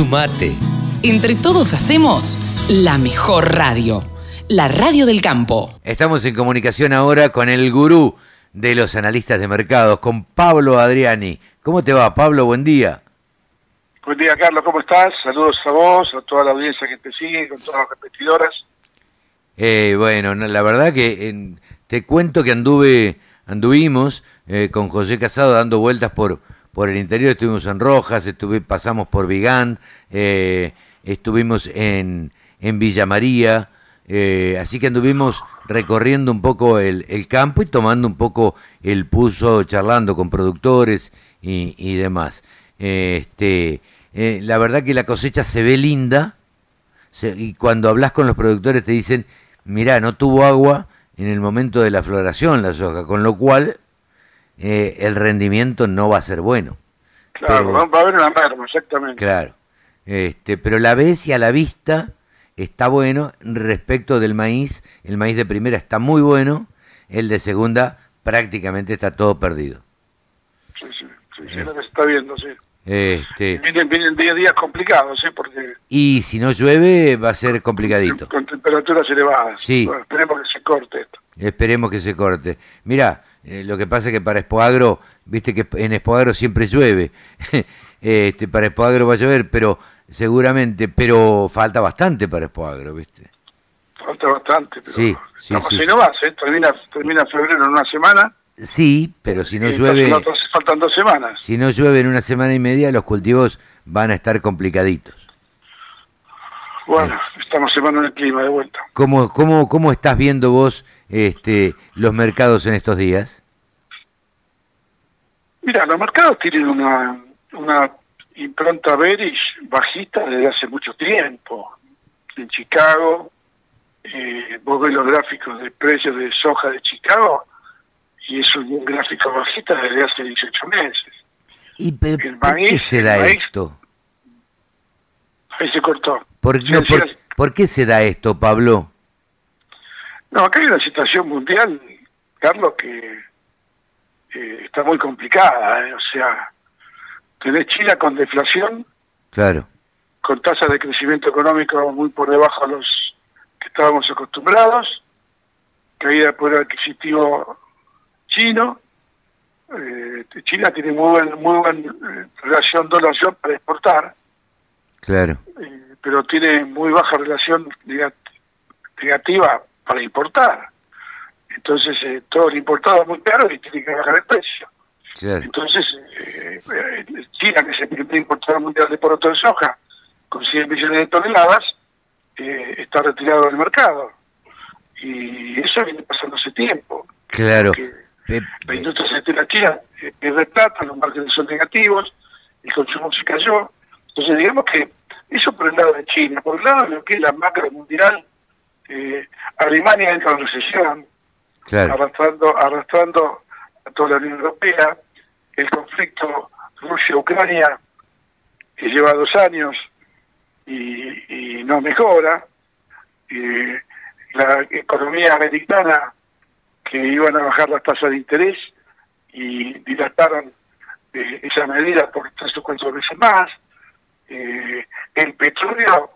Sumate. Entre todos hacemos la mejor radio, la radio del campo. Estamos en comunicación ahora con el gurú de los analistas de mercados, con Pablo Adriani. ¿Cómo te va, Pablo? Buen día. Buen día, Carlos, ¿cómo estás? Saludos a vos, a toda la audiencia que te sigue, con todas las repetidoras. Eh, bueno, la verdad que te cuento que anduve, anduvimos eh, con José Casado dando vueltas por, por el interior, estuvimos en Rojas, pasamos por Vigán, eh, estuvimos en, en Villa María, eh, así que anduvimos recorriendo un poco el, el, campo y tomando un poco el pulso, charlando con productores y, y demás. este, eh, la verdad que la cosecha se ve linda y cuando hablas con los productores te dicen, mirá, no tuvo agua en el momento de la floración la soja, con lo cual eh, el rendimiento no va a ser bueno. Claro, pero, va a haber una merma, exactamente. Claro, este, pero la ves y a la vista está bueno respecto del maíz, el maíz de primera está muy bueno, el de segunda prácticamente está todo perdido. Sí, sí, sí, sí lo que se está viendo, sí. Este, vienen, vienen días, días complicados, ¿sí? Porque y si no llueve va a ser complicadito. Con, con temperaturas elevadas. Sí. Bueno, esperemos que se corte esto. Esperemos que se corte. Mira, eh, lo que pasa es que para Espoagro, viste que en Espoagro siempre llueve. este, para Espoagro va a llover, pero seguramente, pero falta bastante para Espoagro, viste. Falta bastante, pero sí, sí, no, sí. si no vas, ¿eh? termina, termina febrero en una semana. Sí, pero si no llueve, faltan dos semanas. si no llueve en una semana y media, los cultivos van a estar complicaditos. Bueno, estamos semana en el clima de vuelta. ¿Cómo, cómo, cómo estás viendo vos este, los mercados en estos días? Mira, los mercados tienen una, una impronta bearish bajista desde hace mucho tiempo. En Chicago, eh, vos ves los gráficos de precios de soja de Chicago y es un gráfico bajista desde hace 18 meses. ¿Y El qué maíz, se da el maíz. esto? Ahí se cortó. ¿Por, no, por- qué se da esto, Pablo? No, acá hay una situación mundial, Carlos, que eh, está muy complicada. ¿eh? O sea, tenés China con deflación, Claro, con tasas de crecimiento económico muy por debajo de los que estábamos acostumbrados, caída de poder adquisitivo chino. Eh, China tiene muy buen, muy buen eh, relación dólar-yuan para exportar, claro, eh, pero tiene muy baja relación negat- negativa para importar. Entonces, eh, todo el importado es muy caro y tiene que bajar el precio. claro. Entonces, eh, China, que es el primer importador mundial de poroto de soja, con 100 millones de toneladas, eh, está retirado del mercado. Y eso viene pasando hace tiempo. Claro. Pe- la industria aceitera china eh, pierde plata, los márgenes son negativos, el consumo se cayó. Entonces, digamos que eso por el lado de China. Por el lado de lo que es la macro mundial, eh, Alemania entra en recesión, claro, arrastrando, arrastrando a toda la Unión Europea, el conflicto Rusia-Ucrania, que lleva dos años y, y no mejora, y la economía americana, que iban a bajar las tasas de interés y dilataron eh, esa medida por tres o cuatro veces más, eh, el petróleo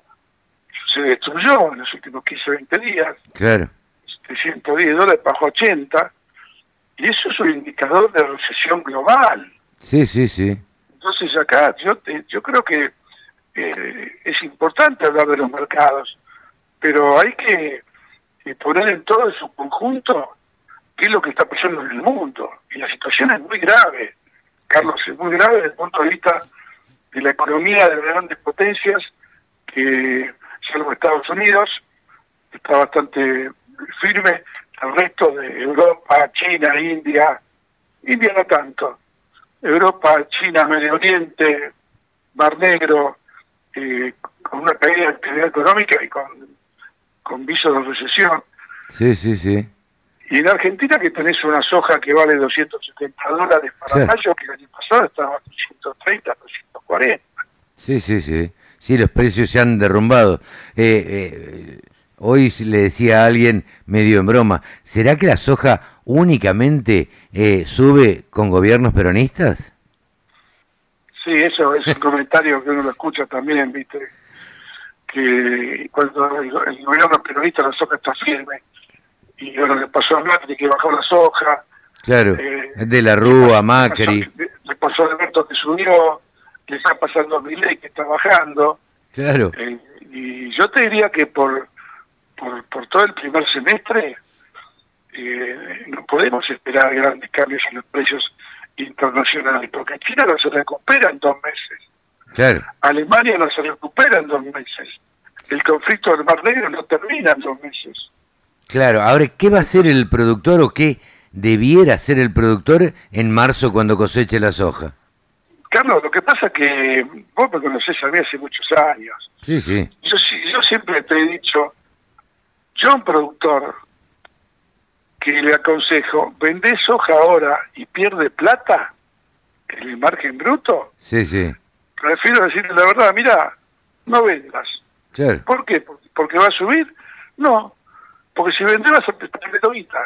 se destruyó en los últimos 15 o 20 días, claro. de 110 dólares bajó a 80, y eso es un indicador de recesión global. Sí, sí, sí. Entonces acá yo, te- yo creo que eh, es importante hablar de los mercados, pero hay que eh, poner en todo su conjunto qué es lo que está pasando en el mundo. Y la situación es muy grave, Carlos, es muy grave desde el punto de vista de la economía de las grandes potencias, que salvo Estados Unidos, está bastante firme, el resto de Europa, China, India, India no tanto, Europa, China, Medio Oriente, Mar Negro, eh, con una caída de actividad económica y con, con viso de recesión. Sí, sí, sí. Y en Argentina que tenés una soja que vale 270 dólares para Sí. mayo, que el año pasado estaba a 230, 240. Sí, sí, sí. Sí, los precios se han derrumbado. Eh, eh, hoy le decía a alguien, medio en broma, ¿será que la soja únicamente eh, sube con gobiernos peronistas? Sí, eso es un comentario que uno lo escucha también, ¿viste? Que cuando el, el gobierno peronista la soja está firme, y bueno, le pasó a Macri que bajó la soja. Claro, eh, de la Rúa, Macri. Le, le pasó a Alberto que subió, le está pasando a Milei que está bajando. Claro, Eh, y yo te diría que por, por, por todo el primer semestre eh, no podemos esperar grandes cambios en los precios internacionales, porque China no se recupera en dos meses, claro. Alemania no se recupera en dos meses, el conflicto del Mar Negro no termina en dos meses. Claro, ahora, ¿qué va a hacer el productor o qué debiera hacer el productor en marzo cuando coseche la soja? Carlos, lo que pasa es que vos me conocés a mí hace muchos años. Sí, sí, Yo, sí- yo siempre te he dicho, yo a un productor que le aconsejo, vende soja ahora y pierde plata en el margen bruto, sí, sí, prefiero decirle la verdad, mira, no vendas. claro, ¿Por qué? ¿Por- ¿Porque va a subir? No, porque si vendes vas a perder.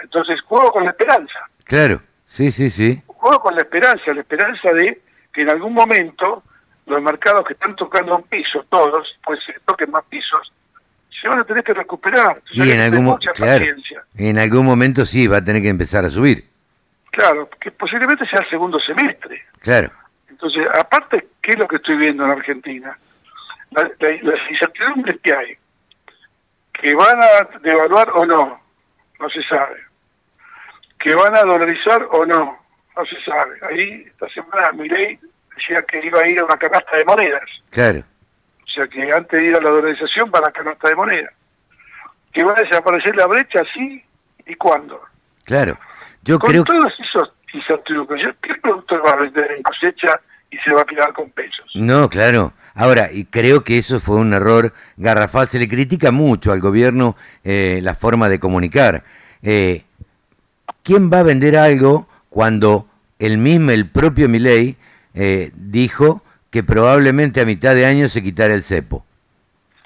Entonces juego con la esperanza, claro, sí, sí, sí, juego con la esperanza, la esperanza de que en algún momento los mercados que están tocando un piso, todos, pues se toquen más pisos, se van a tener que recuperar. y en algún, mucha claro, paciencia. en algún momento sí va a tener que empezar a subir, Claro, que posiblemente sea el segundo semestre. claro, Entonces, aparte, ¿qué es lo que estoy viendo en Argentina? La- la- las incertidumbres que hay, que van a devaluar o no, no se sabe. Que van a dolarizar o no, no se sabe. Ahí, esta semana, Milei decía que iba a ir a una canasta de monedas. claro, O sea, que antes de ir a la dolarización, va a la canasta de monedas. Que va a desaparecer la brecha, sí, y cuándo. claro. Yo Con creo todos esos incertidumbres, ¿qué productor va a vender en cosecha y se va a quedar con pesos? No, claro. Ahora, y creo que eso fue un error garrafal. Se le critica mucho al gobierno eh, la forma de comunicar. Eh, ¿Quién va a vender algo cuando el mismo, el propio Milei, eh, dijo que probablemente a mitad de año se quitara el cepo?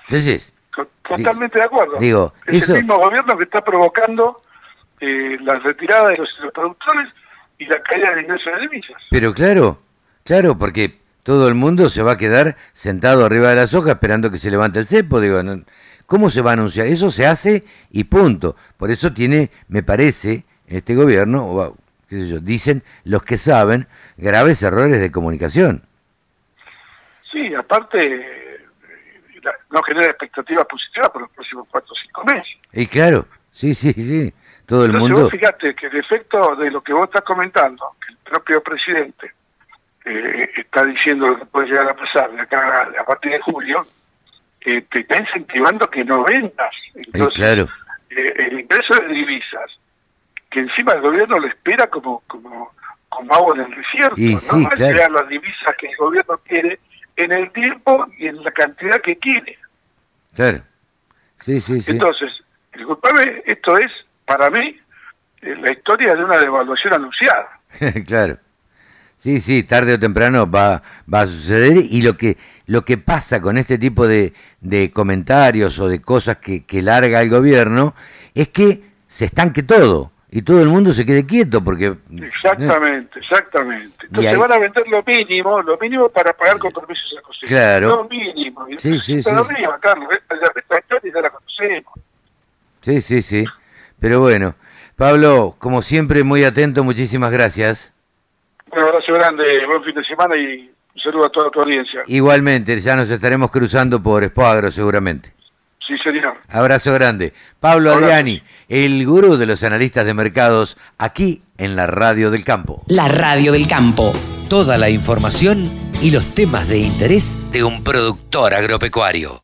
Entonces, To- Totalmente de acuerdo. digo, es eso- el mismo gobierno que está provocando eh, la retirada de los, productores y la caída de ingresos de divisas. pero claro, claro, porque todo el mundo se va a quedar sentado arriba de la soja esperando que se levante el cepo. Digo, ¿cómo se va a anunciar? Eso se hace y punto. Por eso tiene, me parece, este gobierno, o, qué sé yo, dicen los que saben, graves errores de comunicación. Sí, aparte, no genera expectativas positivas por los próximos cuatro o cinco meses. Y claro, sí, sí, sí, todo el mundo... vos fíjate que el efecto de lo que vos estás comentando, que el propio presidente eh, está diciendo lo que puede llegar a pasar de acá a partir de julio, eh, te está incentivando que no vendas. Eh, Entonces, claro, eh, el ingreso de divisas, que encima el gobierno lo espera como como, como agua en el desierto, Y ¿no? sí, Va a claro. crear las divisas que el gobierno quiere en el tiempo y en la cantidad que quiere. claro. Sí, sí, sí. Entonces, disculpame, esto es, para mí, eh, la historia de una devaluación anunciada. claro. Sí, sí, tarde o temprano va, va a suceder y lo que, lo que pasa con este tipo de, de comentarios o de cosas que, que larga el gobierno es que se estanque todo y todo el mundo se quede quieto porque... Exactamente, exactamente. Y Entonces ahí- van a vender lo mínimo, lo mínimo para pagar compromisos a cosecha. Claro. Lo mínimo. Y Sí, sí, sí. arriba, Carlos, ya la conocemos. Sí, sí, sí. Pero bueno, Pablo, como siempre, muy atento, muchísimas gracias. Un abrazo grande, buen fin de semana y un saludo a toda tu audiencia. Igualmente, ya nos estaremos cruzando por Expoagro seguramente. Sí, señor. Abrazo grande. Pablo. Adriani, el gurú de los analistas de mercados, aquí en la Radio del Campo. La radio del campo. Toda la información y los temas de interés de un productor agropecuario.